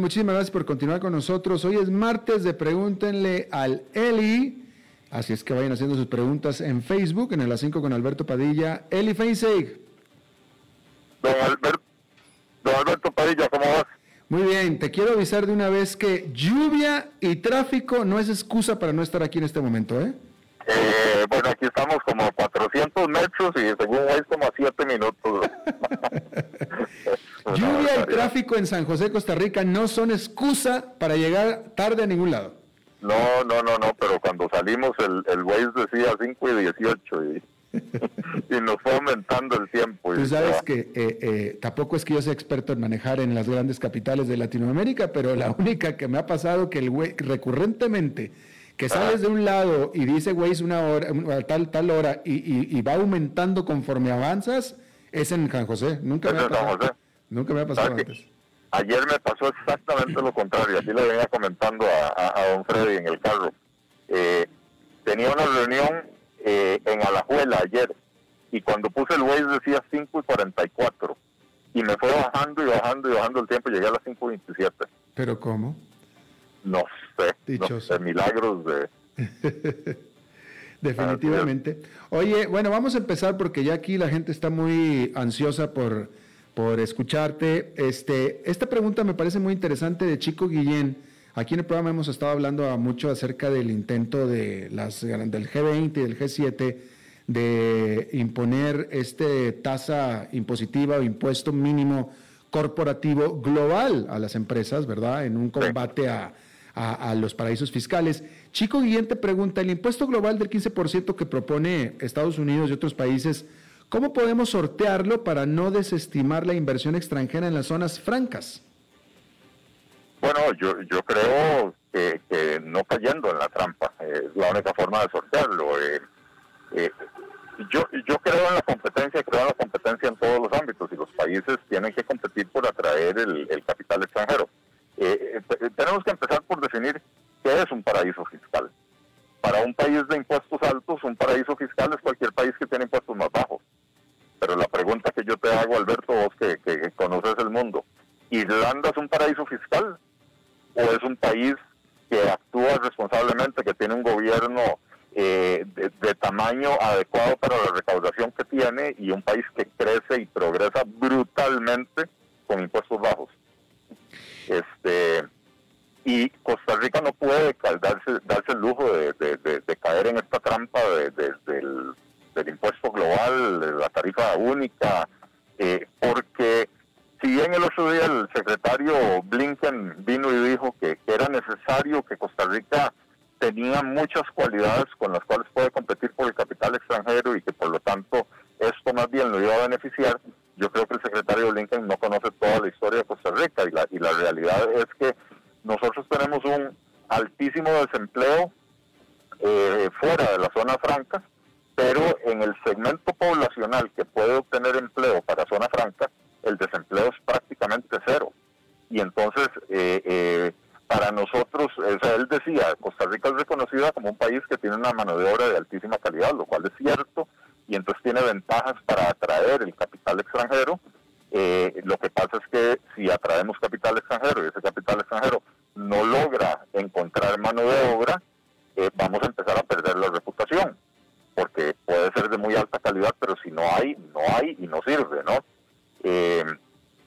Muchísimas gracias por continuar con nosotros. Hoy es martes de Pregúntenle al Eli. Así es que vayan haciendo sus preguntas en Facebook, en el A5 con Alberto Padilla. Eli Feinseig. Don Alberto, don Alberto Padilla, ¿cómo vas? Muy bien, te quiero avisar de una vez que lluvia y tráfico no es excusa para no estar aquí en este momento, ¿eh? Eh, bueno, aquí estamos como a 400 metros y según es como a 7 minutos. Lluvia y tráfico en San José, Costa Rica no son excusa para llegar tarde a ningún lado. No, no, no, no, pero cuando salimos el, el Waze decía 5 y 18 y, y nos fue aumentando el tiempo. Tú sabes que eh, eh, tampoco es que yo sea experto en manejar en las grandes capitales de Latinoamérica, pero la única que me ha pasado que el güey recurrentemente que sales de un lado y dice Waze una hora, una tal, tal hora y, y, va aumentando conforme avanzas, es en San José. Nunca me ha pasado. Nunca me ha pasado antes. Ayer me pasó exactamente lo contrario. Así le venía comentando a, a, don Freddy en el carro. Eh, tenía una reunión eh, en Alajuela ayer y cuando puse el Waze decía 5 y 44 y me fue bajando y bajando y bajando el tiempo. Llegué a las 5 y 27. ¿Pero cómo? No sé, milagros de... Definitivamente. Oye, bueno, vamos a empezar porque ya aquí la gente está muy ansiosa por, por escucharte. Este, esta pregunta me parece muy interesante de Chico Guillén. Aquí en el programa hemos estado hablando mucho acerca del intento de las, del G20 y del G7 de imponer este tasa impositiva o impuesto mínimo corporativo global a las empresas, ¿verdad? En un combate a a, los paraísos fiscales. Chico Guillén te pregunta, el impuesto global del 15% que propone Estados Unidos y otros países, ¿cómo podemos sortearlo para no desestimar la inversión extranjera en las zonas francas? Bueno, yo, yo creo que, no cayendo en la trampa es la única forma de sortearlo. Eh, eh, yo, yo creo en la competencia, creo en la competencia en todos los ámbitos y los países tienen que competir por atraer el capital extranjero. Eh, eh, tenemos que empezar por definir qué es un paraíso fiscal. Para un país de impuestos altos, un paraíso fiscal es cualquier país que tiene impuestos más bajos. Pero la pregunta que yo te hago, Alberto, vos que, conoces el mundo, ¿Irlanda es un paraíso fiscal? ¿O es un país que actúa responsablemente, que tiene un gobierno eh, de, tamaño adecuado para la recaudación que tiene y un país que crece y progresa brutalmente con impuestos bajos? Este, y Costa Rica no puede darse, darse el lujo de, caer en esta trampa del, impuesto global, de la tarifa única, eh, porque si bien el otro día el secretario Blinken vino y dijo que, era necesario que Costa Rica tenía muchas cualidades con las cuales puede competir por el capital extranjero y que por lo tanto esto más bien lo iba a beneficiar, yo creo que el secretario Blinken no conoce toda la historia de Costa Rica y la, y la es que nosotros tenemos un altísimo desempleo eh, fuera de la zona franca, pero en el segmento poblacional que puede obtener empleo para zona franca, el desempleo es prácticamente cero. Y entonces, eh, eh, para nosotros, él decía, Costa Rica es reconocida como un país que tiene una mano de obra de altísima calidad, lo cual es cierto, y entonces tiene ventajas para atraer el capital extranjero. Eh, lo que pasa es que si atraemos capital extranjero y ese capital extranjero no logra encontrar mano de obra, eh, vamos a empezar a perder la reputación, porque puede ser de muy alta calidad, pero si no hay, no hay y no sirve, ¿no? Eh,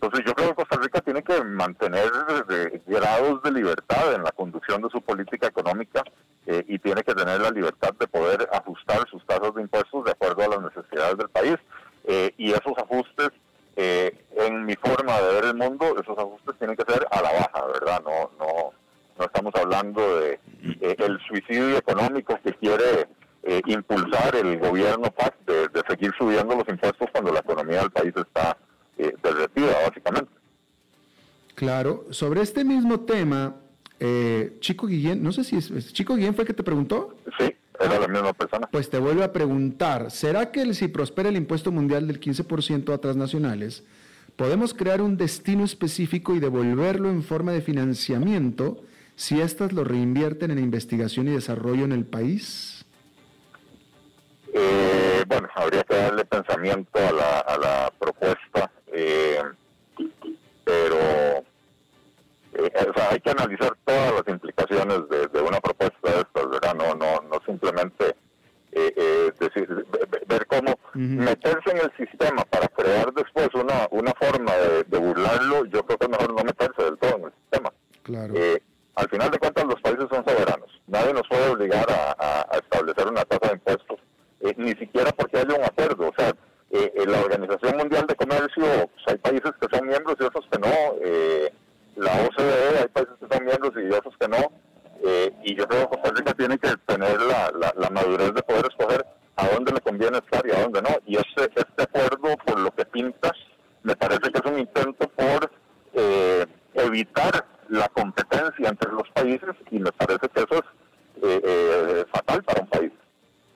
entonces yo creo que Costa Rica tiene que mantener grados de libertad en la conducción de su política económica eh, y tiene que tener la libertad de poder ajustar sus tasas de impuestos de acuerdo a las necesidades del país. Eh, y esos ajustes, eh, en mi forma de ver el mundo, esos ajustes tienen que ser a la baja, ¿verdad? No, no, no estamos hablando de el suicidio económico que quiere impulsar el gobierno PAC de, de seguir subiendo los impuestos cuando la economía del país está eh, derretida, básicamente. Claro, sobre este mismo tema, eh, Chico Guillén, no sé si es, Chico Guillén fue el que te preguntó. Sí, era la misma persona. Pues te vuelvo a preguntar, ¿será que si prospera el impuesto mundial del 15% a transnacionales, podemos crear un destino específico y devolverlo en forma de financiamiento si éstas lo reinvierten en investigación y desarrollo en el país? Eh, bueno, habría que darle pensamiento a la, a la pinta, me parece que es un intento por evitar la competencia entre los países y me parece que eso es fatal para un país.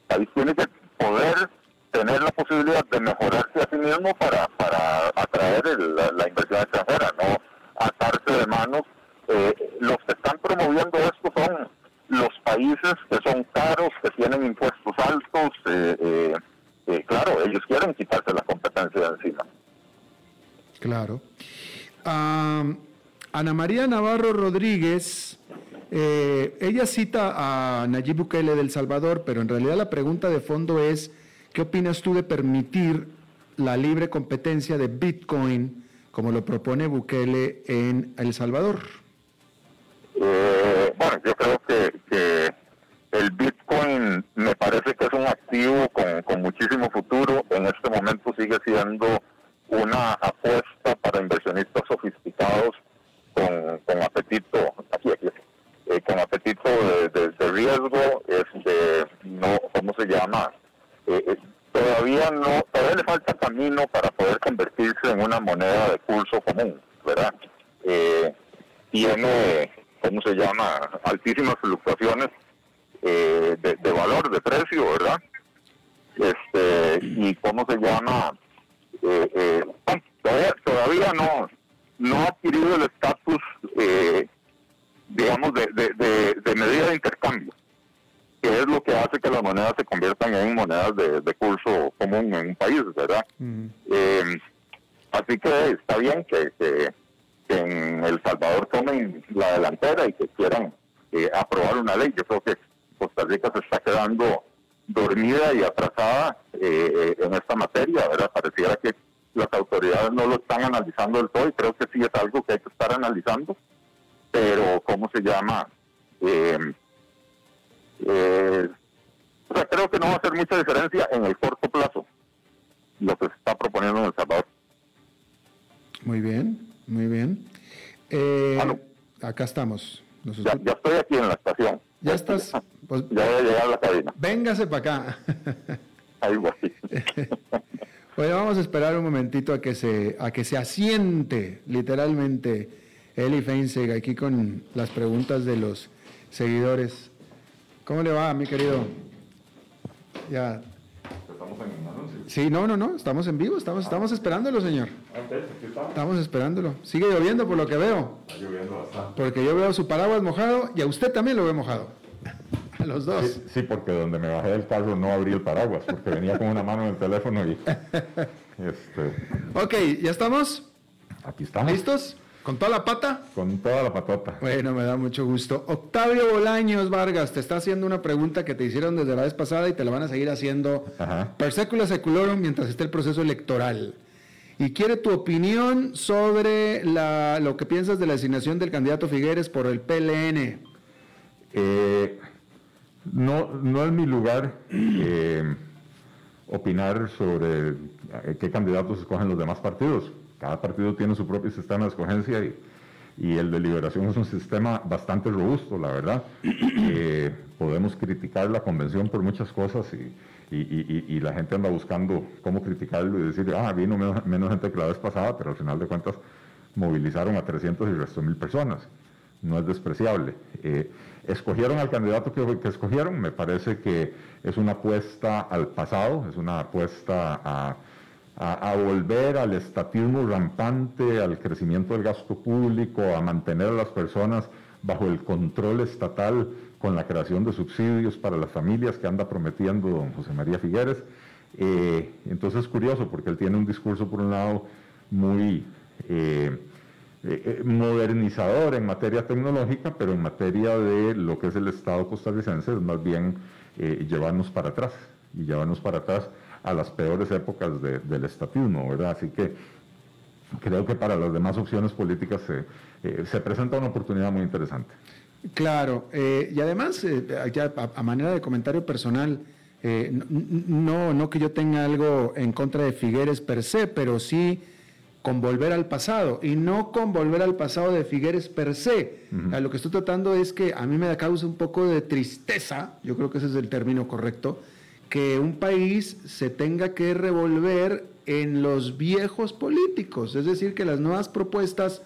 El país tiene que poder tener la posibilidad de mejorarse a sí mismo para, para atraer la, inversión extranjera, no atarse de manos. Eh, los que están promoviendo esto son los países que son caros, que tienen impuestos altos. Eh, eh, claro, ellos quieren quitarse la competencia de encima. Claro. Navarro Rodríguez, ella cita a Nayib Bukele del Salvador, pero en realidad la pregunta de fondo es ¿Qué opinas tú de permitir la libre competencia de Bitcoin como lo propone Bukele en El Salvador? Eh, bueno, yo creo que, el Bitcoin me parece que es un activo con, muchísimo futuro. En este momento sigue siendo una apuesta para inversionistas sofisticados con, apetito, eh, con apetito de, de riesgo, este, no, ¿cómo se llama? Eh, eh, todavía no, todavía le falta camino para poder convertirse en una moneda de curso común, ¿verdad? Eh, tiene, ¿cómo se llama? Altísimas fluctuaciones de, valor, de precio, ¿verdad? Este, y ¿cómo se llama? todavía, no, no ha adquirido el estatus, digamos, de, de medida de intercambio que es lo que hace que las monedas se conviertan en monedas de, curso común en un país, ¿verdad? Eh, así que está bien que, en El Salvador tomen la delantera y que quieran eh, aprobar una ley. Yo creo que Costa Rica se está quedando dormida y atrasada eh, en esta materia, ¿verdad? Pareciera que las autoridades no lo están analizando del todo y creo que sí es algo que hay que estar analizando, pero ¿cómo se llama? Eh, eh, creo que no va a hacer mucha diferencia en el corto plazo lo que se está proponiendo en El Salvador. Muy bien, muy bien. Eh, acá estamos. Ya, estoy aquí en la estación. Ya estás. Pues, ya voy a llegar a la cabina. Véngase para acá. Ahí voy. bueno, vamos a esperar un momentito a que se, a que se asiente literalmente Eli Feinseg aquí con las preguntas de los seguidores. ¿Cómo le va, mi querido? Ya. ¿Estamos en anuncio? Sí, no, no, no, estamos en vivo, estamos, estamos esperándolo, señor. Estamos esperándolo. Sigue lloviendo por lo que veo. Está lloviendo bastante. Porque yo veo su paraguas mojado y a usted también lo ve mojado. A los dos. Sí, porque donde me bajé del carro no abrí el paraguas, porque venía con una mano en el teléfono y... Este... Ok, ¿ya estamos? Aquí estamos. ¿Listos? ¿Con toda la pata? Con toda la patota. Bueno, me da mucho gusto. Octavio Bolaños Vargas te está haciendo una pregunta que te hicieron desde la vez pasada y te la van a seguir haciendo per secula seculorum mientras esté el proceso electoral. Y quiere tu opinión sobre lo que piensas de la designación del candidato Figueres por el PLN. Eh, no, no es mi lugar eh, opinar sobre eh, qué candidatos escogen los demás partidos cada partido tiene su propio sistema de escogencia y, el de liberación es un sistema bastante robusto, la verdad. Eh, podemos criticar la convención por muchas cosas y, la gente anda buscando cómo criticarlo y decir, ah, vino menos, gente que la vez pasada, pero al final de cuentas movilizaron a 300 y resto mil personas. No es despreciable. Escogieron al candidato que, escogieron, me parece que es una apuesta al pasado, es una apuesta a a, volver al estatismo rampante, al crecimiento del gasto público, a mantener a las personas bajo el control estatal con la creación de subsidios para las familias que anda prometiendo don José María Figueres. Eh, entonces es curioso porque él tiene un discurso por un lado muy, eh, modernizador en materia tecnológica, pero en materia de lo que es el Estado costarricense es más bien llevarnos para atrás y llevarnos para atrás a las peores épocas del estatismo, ¿verdad? Así que creo que para las demás opciones políticas se, presenta una oportunidad muy interesante. Claro, y además, ya a, manera de comentario personal, no, no que yo tenga algo en contra de Figueres per se, pero sí con volver al pasado y no con volver al pasado de Figueres per se. lo que estoy tratando es que a mí me da causa un poco de tristeza, yo creo que ese es el término correcto, que un país se tenga que revolver en los viejos políticos, es decir, que las nuevas propuestas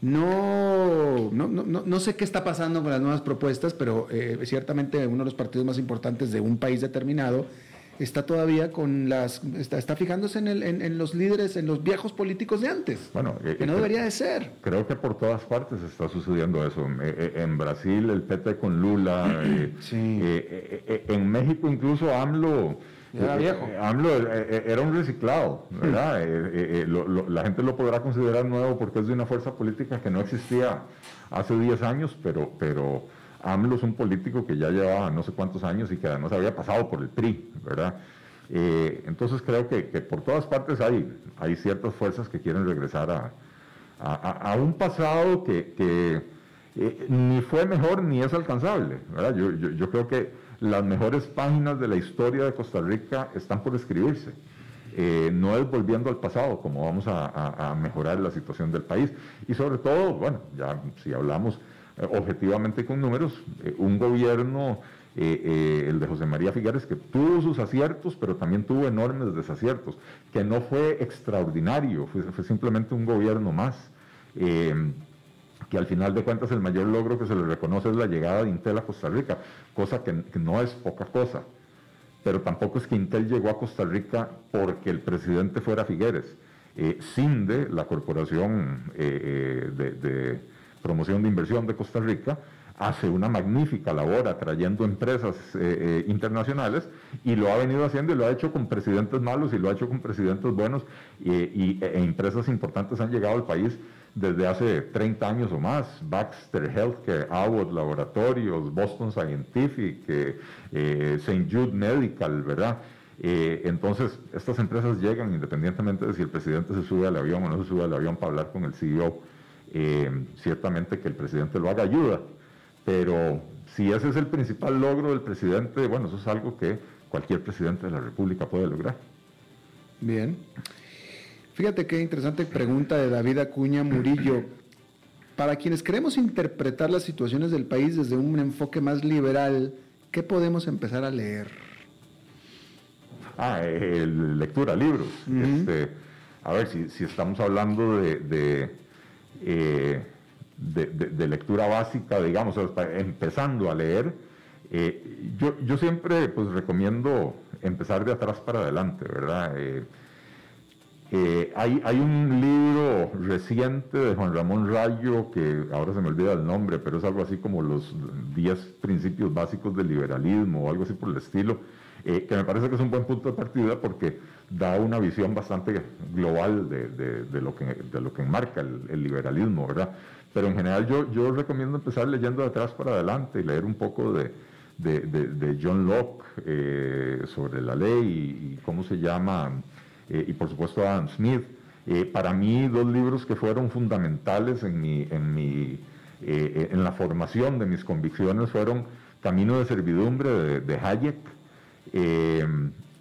no, no, no, no sé qué está pasando con las nuevas propuestas, pero eh, ciertamente uno de los partidos más importantes de un país determinado está todavía con las, está, fijándose en, el, en, los líderes, en los viejos políticos de antes. Bueno, eh, que no debería de ser. Creo que por todas partes está sucediendo eso. Eh, eh, en Brasil el PT con Lula, en México incluso AMLO. Era viejo. AMLO era un reciclado, ¿verdad? la gente lo podrá considerar nuevo porque es de una fuerza política que no existía hace 10 años, pero, pero AMLO es un político que ya llevaba no sé cuántos años y que además había pasado por el PRI, ¿verdad? Eh, entonces creo que, por todas partes hay, ciertas fuerzas que quieren regresar a, un pasado que, eh, ni fue mejor ni es alcanzable, ¿verdad? Yo, creo que las mejores páginas de la historia de Costa Rica están por escribirse. Eh, no es volviendo al pasado como vamos a, a, mejorar la situación del país. Y sobre todo, bueno, ya si hablamos objetivamente con números, eh, un gobierno, eh, el de José María Figueres, que tuvo sus aciertos, pero también tuvo enormes desaciertos, que no fue extraordinario, fue, simplemente un gobierno más. que al final de cuentas el mayor logro que se le reconoce es la llegada de Intel a Costa Rica, cosa que, no es poca cosa, pero tampoco es que Intel llegó a Costa Rica porque el presidente fuera Figueres. CINDE, la corporación de Promoción de Inversión de Costa Rica, hace una magnífica labor atrayendo empresas eh, eh, internacionales y lo ha venido haciendo y lo ha hecho con presidentes malos y lo ha hecho con presidentes buenos y, e empresas importantes han llegado al país desde hace 30 años o más, Baxter Healthcare, Abbott Laboratorios, Boston Scientific, eh, St. Jude Medical, ¿verdad? entonces, estas empresas llegan independientemente de si el presidente se sube al avión o no se sube al avión para hablar con el CEO eh, ciertamente que el presidente lo haga ayuda, pero si ese es el principal logro del presidente, bueno, eso es algo que cualquier presidente de la República puede lograr. Bien. Fíjate qué interesante pregunta de David Acuña Murillo. Para quienes queremos interpretar las situaciones del país desde un enfoque más liberal, ¿qué podemos empezar a leer? Ah, lectura, libros. Este, a ver, si, estamos hablando de eh, de, lectura básica, digamos, empezando a leer, eh, yo, siempre pues recomiendo empezar de atrás para adelante, ¿verdad? Eh, hay, hay, un libro reciente de Juan Ramón Rayo, que ahora se me olvida el nombre, pero es algo así como los 10 principios básicos del liberalismo o algo así por el estilo, que me parece que es un buen punto de partida porque da una visión bastante global de, lo, que, de lo que enmarca el, liberalismo, ¿verdad? Pero en general yo, yo recomiendo empezar leyendo de atrás para adelante y leer un poco de, John Locke eh, sobre la ley y, cómo se llama, eh, y por supuesto Adam Smith. Eh, para mí, dos libros que fueron fundamentales en, mi, en, mi, en la formación de mis convicciones fueron Camino de Servidumbre de, de Hayek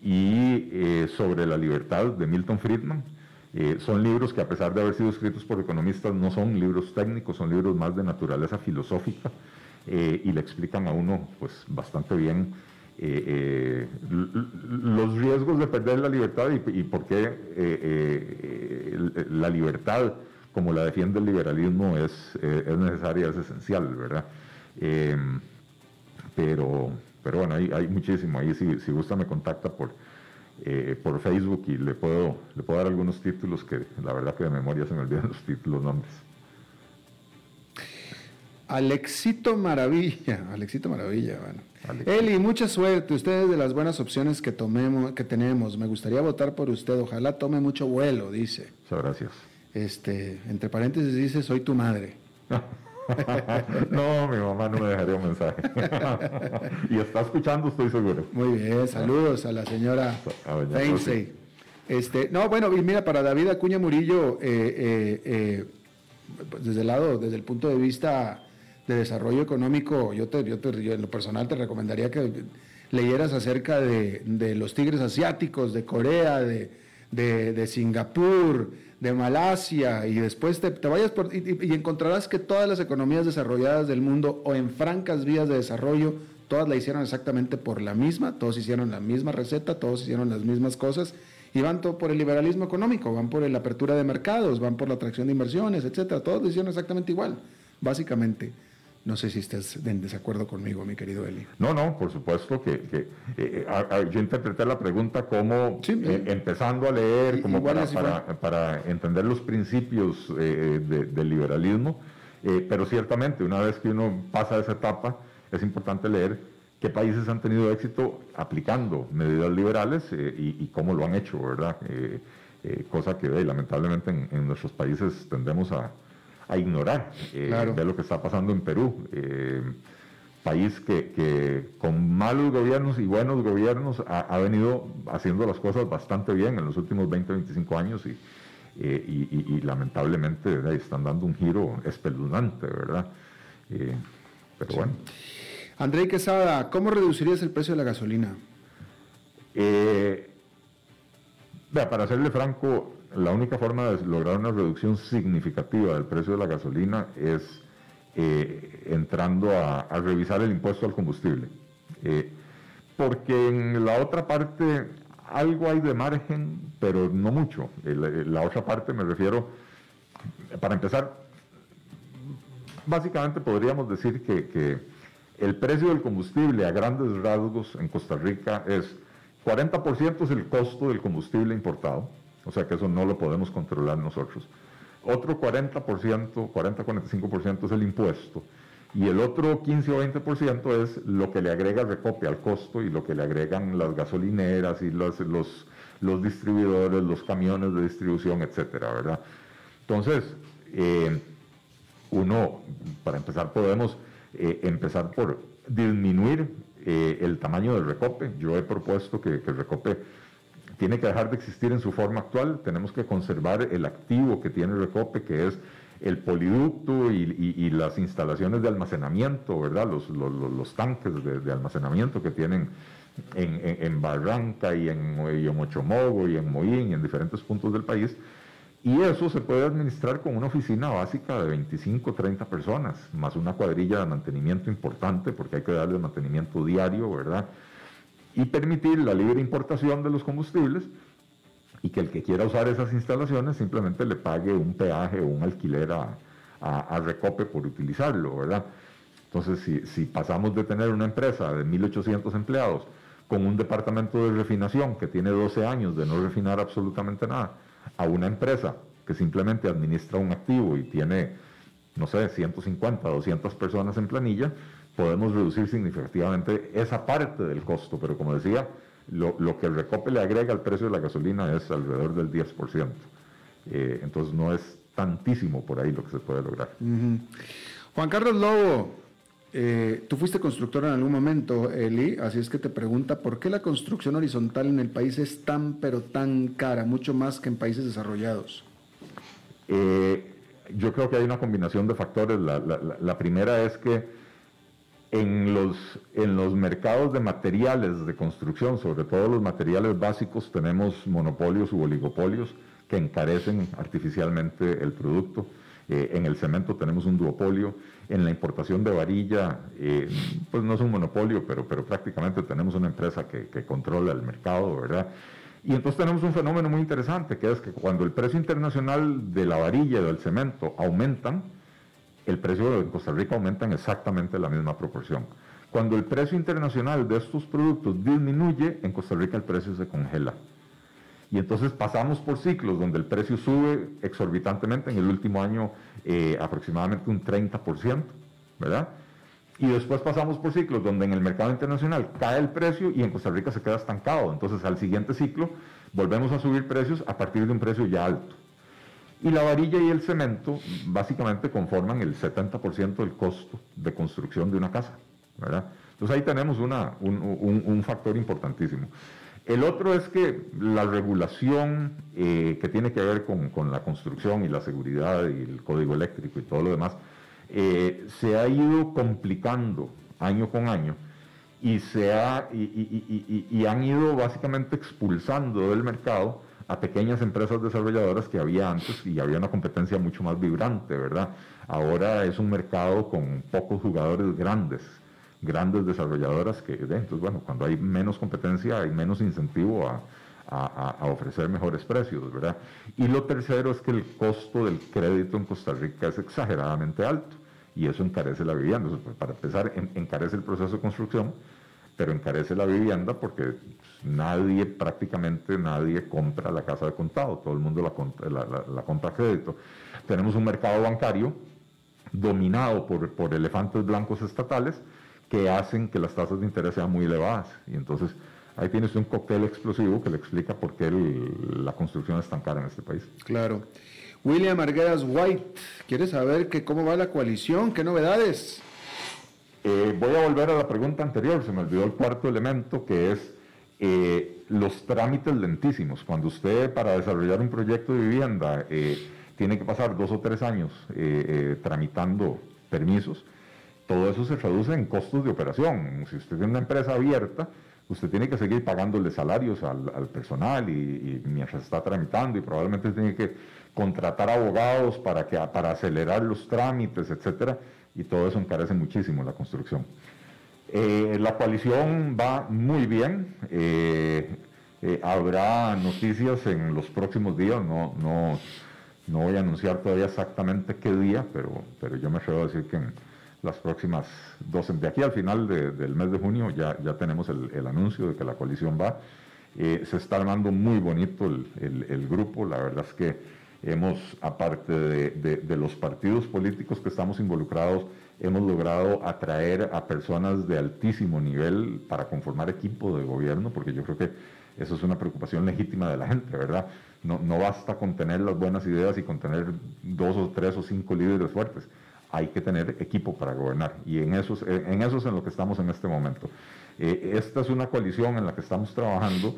y eh, sobre la libertad de Milton Friedman. Eh, son libros que a pesar de haber sido escritos por economistas no son libros técnicos, son libros más de naturaleza filosófica eh, y le explican a uno pues bastante bien los riesgos de perder la libertad y, por qué la libertad como la defiende el liberalismo es, es necesaria, es esencial, ¿verdad? pero pero bueno, hay, hay muchísimo. Ahí si, si gusta me contacta por, eh, por Facebook y le puedo, le puedo dar algunos títulos que la verdad que de memoria se me olvidan los títulos, nombres. Alexito Maravilla, Alexito Maravilla, bueno. Eli, mucha suerte. Usted es de las buenas opciones que tomemos, que tenemos. Me gustaría votar por usted. Ojalá tome mucho vuelo, dice. Muchas gracias. este, entre paréntesis dice, soy tu madre. no, mi mamá no me dejaría un mensaje. y está escuchando, estoy seguro. Muy bien, saludos a la señora Feinsey. Este, no, bueno, y mira, para David Acuña Murillo, eh, eh, eh, desde el lado, desde el punto de vista de desarrollo económico, yo, te, yo, te, en lo personal te recomendaría que leyeras acerca de, de los tigres asiáticos, de Corea, de, de Singapur, de Malasia y después te, vayas por, y, encontrarás que todas las economías desarrolladas del mundo o en francas vías de desarrollo, todas la hicieron exactamente por la misma, todos hicieron la misma receta, todos hicieron las mismas cosas y van todo por el liberalismo económico, van por la apertura de mercados, van por la atracción de inversiones, etcétera, todos lo hicieron exactamente igual, básicamente. No sé si estés en desacuerdo conmigo, mi querido Eli. No, no, por supuesto que, que eh, yo interpreté la pregunta como eh, empezando a leer, como para, para, entender los principios eh, del liberalismo, pero ciertamente una vez que uno pasa esa etapa, es importante leer qué países han tenido éxito aplicando medidas liberales y, cómo lo han hecho, ¿verdad? cosa que lamentablemente en nuestros países tendemos a, a ignorar eh, de lo que está pasando en Perú. Eh, país que, con malos gobiernos y buenos gobiernos ha, venido haciendo las cosas bastante bien en los últimos 20, 25 años y, eh, lamentablemente están dando un giro espeluznante, ¿verdad? pero bueno. André Quesada, ¿cómo reducirías el precio de la gasolina? para serle franco, la única forma de lograr una reducción significativa del precio de la gasolina es eh, entrando a, revisar el impuesto al combustible. Eh, porque en la otra parte algo hay de margen, pero no mucho. la otra parte me refiero, para empezar, básicamente podríamos decir que, que el precio del combustible a grandes rasgos en Costa Rica es 40% es el costo del combustible importado, o sea que eso no lo podemos controlar nosotros. Otro 40%, 40-45% es el impuesto. Y el otro 15 o 20% es lo que le agrega Recope al costo y lo que le agregan las gasolineras y los, los, los distribuidores, los camiones de distribución, etcétera, ¿verdad? Entonces, eh, uno, para empezar, podemos eh, empezar por disminuir eh, el tamaño del Recope. Yo he propuesto que, que el Recope tiene que dejar de existir en su forma actual, tenemos que conservar el activo que tiene Recope, que es el poliducto y, las instalaciones de almacenamiento, ¿verdad? Los, tanques de, almacenamiento que tienen en, Barranca y en, y en Mochomogo y en Moín y en diferentes puntos del país. Y eso se puede administrar con una oficina básica de 25, 30 personas, más una cuadrilla de mantenimiento importante, porque hay que darle mantenimiento diario, ¿verdad? Y permitir la libre importación de los combustibles y que el que quiera usar esas instalaciones simplemente le pague un peaje o un alquiler a, Recope por utilizarlo, ¿verdad? Entonces, si, si, pasamos de tener una empresa de 1.800 empleados con un departamento de refinación que tiene 12 años de no refinar absolutamente nada, a una empresa que simplemente administra un activo y tiene, no sé, 150, 200 personas en planilla, podemos reducir significativamente esa parte del costo, pero como decía, lo, que el recope le agrega al precio de la gasolina es alrededor del 10%. Eh, entonces no es tantísimo por ahí lo que se puede lograr. Juan Carlos Lobo, eh, tú fuiste constructor en algún momento, Eli, así es que te pregunta, ¿por qué la construcción horizontal en el país es tan, pero tan cara, mucho más que en países desarrollados? Eh, yo creo que hay una combinación de factores. la primera es que en los, en los mercados de materiales de construcción, sobre todo los materiales básicos, tenemos monopolios u oligopolios que encarecen artificialmente el producto. Eh, en el cemento tenemos un duopolio. En la importación de varilla, eh, pues no es un monopolio, pero, pero prácticamente tenemos una empresa que, que controla el mercado, ¿verdad? Y entonces tenemos un fenómeno muy interesante, que es que cuando el precio internacional de la varilla y del cemento aumentan, el precio en Costa Rica aumenta en exactamente la misma proporción. Cuando el precio internacional de estos productos disminuye, en Costa Rica el precio se congela. Y entonces pasamos por ciclos donde el precio sube exorbitantemente, en el último año eh, aproximadamente un 30%, ¿verdad? Y después pasamos por ciclos donde en el mercado internacional cae el precio y en Costa Rica se queda estancado. Entonces al siguiente ciclo volvemos a subir precios a partir de un precio ya alto. Y la varilla y el cemento básicamente conforman el 70% del costo de construcción de una casa. ¿verdad? Entonces ahí tenemos una, un, factor importantísimo. El otro es que la regulación eh, que tiene que ver con, con, la construcción y la seguridad y el código eléctrico y todo lo demás, eh, se ha ido complicando año con año y, se ha, y, y, han ido básicamente expulsando del mercado a pequeñas empresas desarrolladoras que había antes y había una competencia mucho más vibrante, ¿verdad? Ahora es un mercado con pocos jugadores grandes, grandes desarrolladoras que, entonces, bueno, cuando hay menos competencia hay menos incentivo a, a, ofrecer mejores precios, ¿verdad? Y lo tercero es que el costo del crédito en Costa Rica es exageradamente alto y eso encarece la vivienda. Pues, para empezar, encarece el proceso de construcción, pero encarece la vivienda porque nadie, prácticamente nadie compra la casa de contado, todo el mundo la, la, compra a crédito. Tenemos un mercado bancario dominado por, por elefantes blancos estatales que hacen que las tasas de interés sean muy elevadas. Y entonces ahí tienes un cóctel explosivo que le explica por qué la construcción es tan cara en este país. Claro. William Arguedas White, ¿quiere saber que cómo va la coalición? ¿Qué novedades? Eh, voy a volver a la pregunta anterior, se me olvidó el cuarto elemento, que es eh, los trámites lentísimos. Cuando usted para desarrollar un proyecto de vivienda eh, tiene que pasar dos o tres años tramitando permisos, todo eso se traduce en costos de operación. Si usted tiene una empresa abierta, usted tiene que seguir pagándole salarios al, personal y, mientras está tramitando y probablemente tiene que contratar abogados para, que, para acelerar los trámites, etcétera, y todo eso encarece muchísimo la construcción. Eh, la coalición va muy bien, eh, eh, habrá noticias en los próximos días, no, no, no voy a anunciar todavía exactamente qué día, pero, pero yo me atrevo decir que en las próximas dos, de aquí al final del mes de junio ya, ya tenemos el, anuncio de que la coalición va. se está armando muy bonito el, el, el grupo, la verdad es que Hemos, aparte de, los partidos políticos que estamos involucrados, hemos logrado atraer a personas de altísimo nivel para conformar equipo de gobierno, porque yo creo que eso es una preocupación legítima de la gente, ¿verdad? No, no basta con tener las buenas ideas y con tener dos o tres o cinco líderes fuertes. Hay que tener equipo para gobernar y en eso, en eso es en lo que estamos en este momento. Eh, esta es una coalición en la que estamos trabajando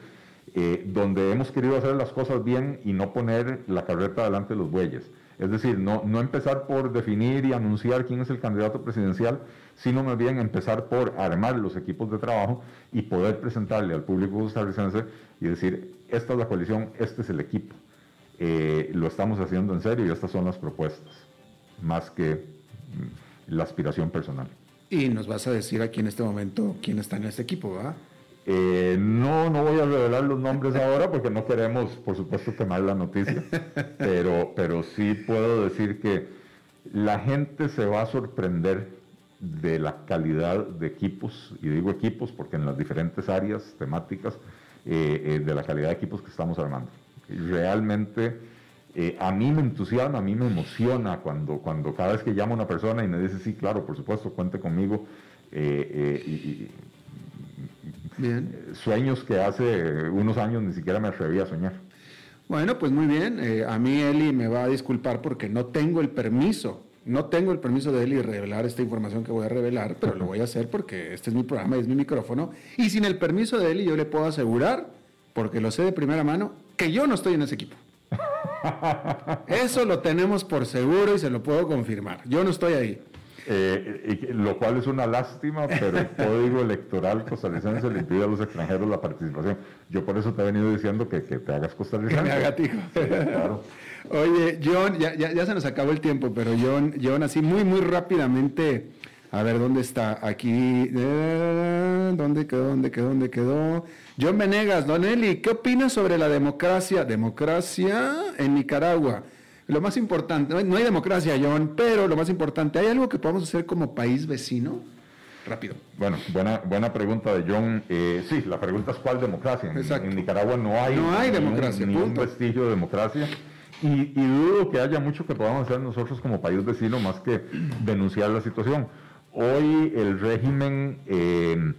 eh, donde hemos querido hacer las cosas bien y no poner la carreta delante de los bueyes. Es decir, no, no empezar por definir y anunciar quién es el candidato presidencial, sino más bien empezar por armar los equipos de trabajo y poder presentarle al público costarricense y decir, esta es la coalición, este es el equipo. Eh, lo estamos haciendo en serio y estas son las propuestas, más que mm, la aspiración personal. Y nos vas a decir aquí en este momento quién está en este equipo, ¿verdad? Eh, no, no voy a revelar los nombres ahora porque no queremos, por supuesto, quemar la noticia, pero, pero sí puedo decir que la gente se va a sorprender de la calidad de equipos, y digo equipos porque en las diferentes áreas temáticas, eh, eh, de la calidad de equipos que estamos armando. Realmente a mí me entusiasma, a mí me emociona cuando, cuando cada vez que llamo a una persona y me dice, sí, claro, por supuesto, cuente conmigo. y, Bien. Sueños que hace unos años ni siquiera me atreví a soñar. Bueno, pues muy bien. Eh, a mí Eli me va a disculpar porque no tengo el permiso. No tengo el permiso de Eli de revelar esta información que voy a revelar, pero lo voy a hacer porque este es mi programa y es mi micrófono. Y sin el permiso de Eli yo le puedo asegurar, porque lo sé de primera mano, que yo no estoy en ese equipo. Eso lo tenemos por seguro y se lo puedo confirmar. Yo no estoy ahí. Eh, lo cual es una lástima, pero el código electoral costarricense le impide a los extranjeros la participación. Yo por eso te he venido diciendo que, te hagas costarricense. Que me haga tico. Oye, John, ya, ya, se nos acabó el tiempo, pero John, John, así muy, muy rápidamente, a ver, ¿dónde está? Aquí, eh, ¿dónde quedó? ¿Dónde quedó? ¿Dónde quedó? John Venegas, Don Eli, ¿qué opinas sobre la democracia? Democracia en Nicaragua. Lo más importante, no hay democracia, John, pero lo más importante, ¿hay algo que podamos hacer como país vecino? Rápido. Bueno, buena, buena pregunta de John. Eh, sí, la pregunta es cuál democracia. En, Nicaragua no hay, no hay democracia, ningún vestigio de democracia. Y, dudo que haya mucho que podamos hacer nosotros como país vecino más que denunciar la situación. Hoy el régimen eh,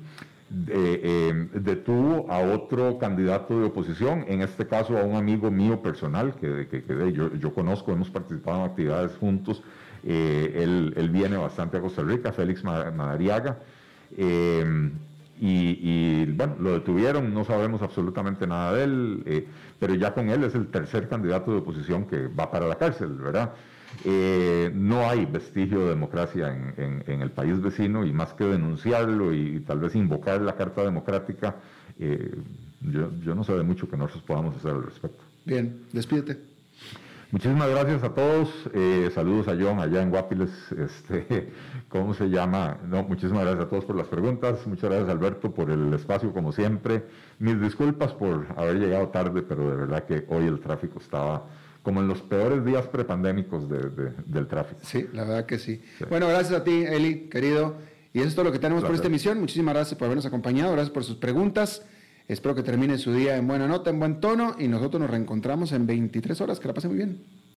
eh, detuvo a otro candidato de oposición, en este caso a un amigo mío personal que, que, yo, conozco, hemos participado en actividades juntos, él, él, viene bastante a Costa Rica, Félix Madariaga. Y, bueno, lo detuvieron, no sabemos absolutamente nada de él, eh, pero ya con él es el tercer candidato de oposición que va para la cárcel, ¿verdad? Eh, no hay vestigio de democracia en, el país vecino y más que denunciarlo y, tal vez invocar la Carta Democrática, eh, yo, yo no sé de mucho que nosotros podamos hacer al respecto. Bien, despídete. Muchísimas gracias a todos. Eh, saludos a John allá en Guapiles. Este, ¿Cómo se llama? No, muchísimas gracias a todos por las preguntas. Muchas gracias Alberto por el espacio como siempre. Mis disculpas por haber llegado tarde, pero de verdad que hoy el tráfico estaba como en los peores días prepandémicos del tráfico. Sí, la verdad que sí. Bueno, gracias a ti, Eli, querido. Y eso es todo lo que tenemos por esta emisión. Muchísimas gracias por habernos acompañado. Gracias por sus preguntas. Espero que termine su día en buena nota, en buen tono y nosotros nos reencontramos en 23 horas. Que la pasen muy bien.